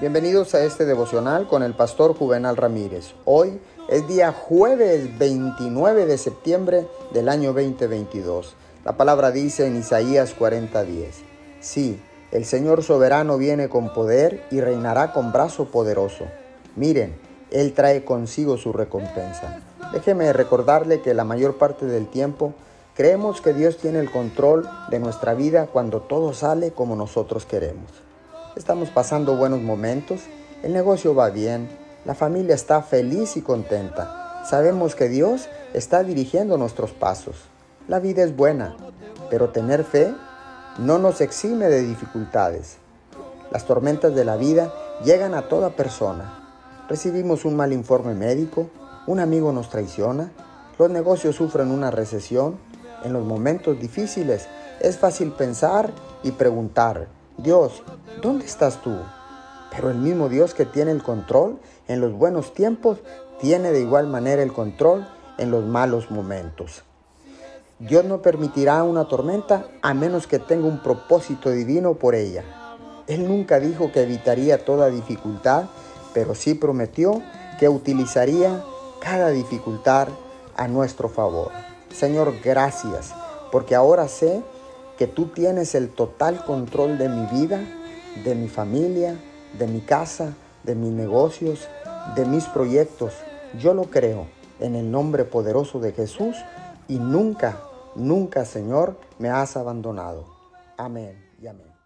Bienvenidos a este devocional con el pastor Juvenal Ramírez. Hoy es día jueves 29 de septiembre del año 2022. La palabra dice en Isaías 40:10, sí, el Señor soberano viene con poder y reinará con brazo poderoso. Miren, Él trae consigo su recompensa. Déjeme recordarle que la mayor parte del tiempo creemos que Dios tiene el control de nuestra vida cuando todo sale como nosotros queremos. Estamos pasando buenos momentos, el negocio va bien, la familia está feliz y contenta. Sabemos que Dios está dirigiendo nuestros pasos. La vida es buena, pero tener fe no nos exime de dificultades. Las tormentas de la vida llegan a toda persona. Recibimos un mal informe médico, un amigo nos traiciona, los negocios sufren una recesión. En los momentos difíciles es fácil pensar y preguntar, Dios, ¿dónde estás tú? Pero el mismo Dios que tiene el control en los buenos tiempos, tiene de igual manera el control en los malos momentos. Dios no permitirá una tormenta a menos que tenga un propósito divino por ella. Él nunca dijo que evitaría toda dificultad, pero sí prometió que utilizaría cada dificultad a nuestro favor. Señor, gracias, porque ahora sé que tú tienes el total control de mi vida, de mi familia, de mi casa, de mis negocios, de mis proyectos. Yo lo creo en el nombre poderoso de Jesús y nunca, nunca, Señor, me has abandonado. Amén y amén.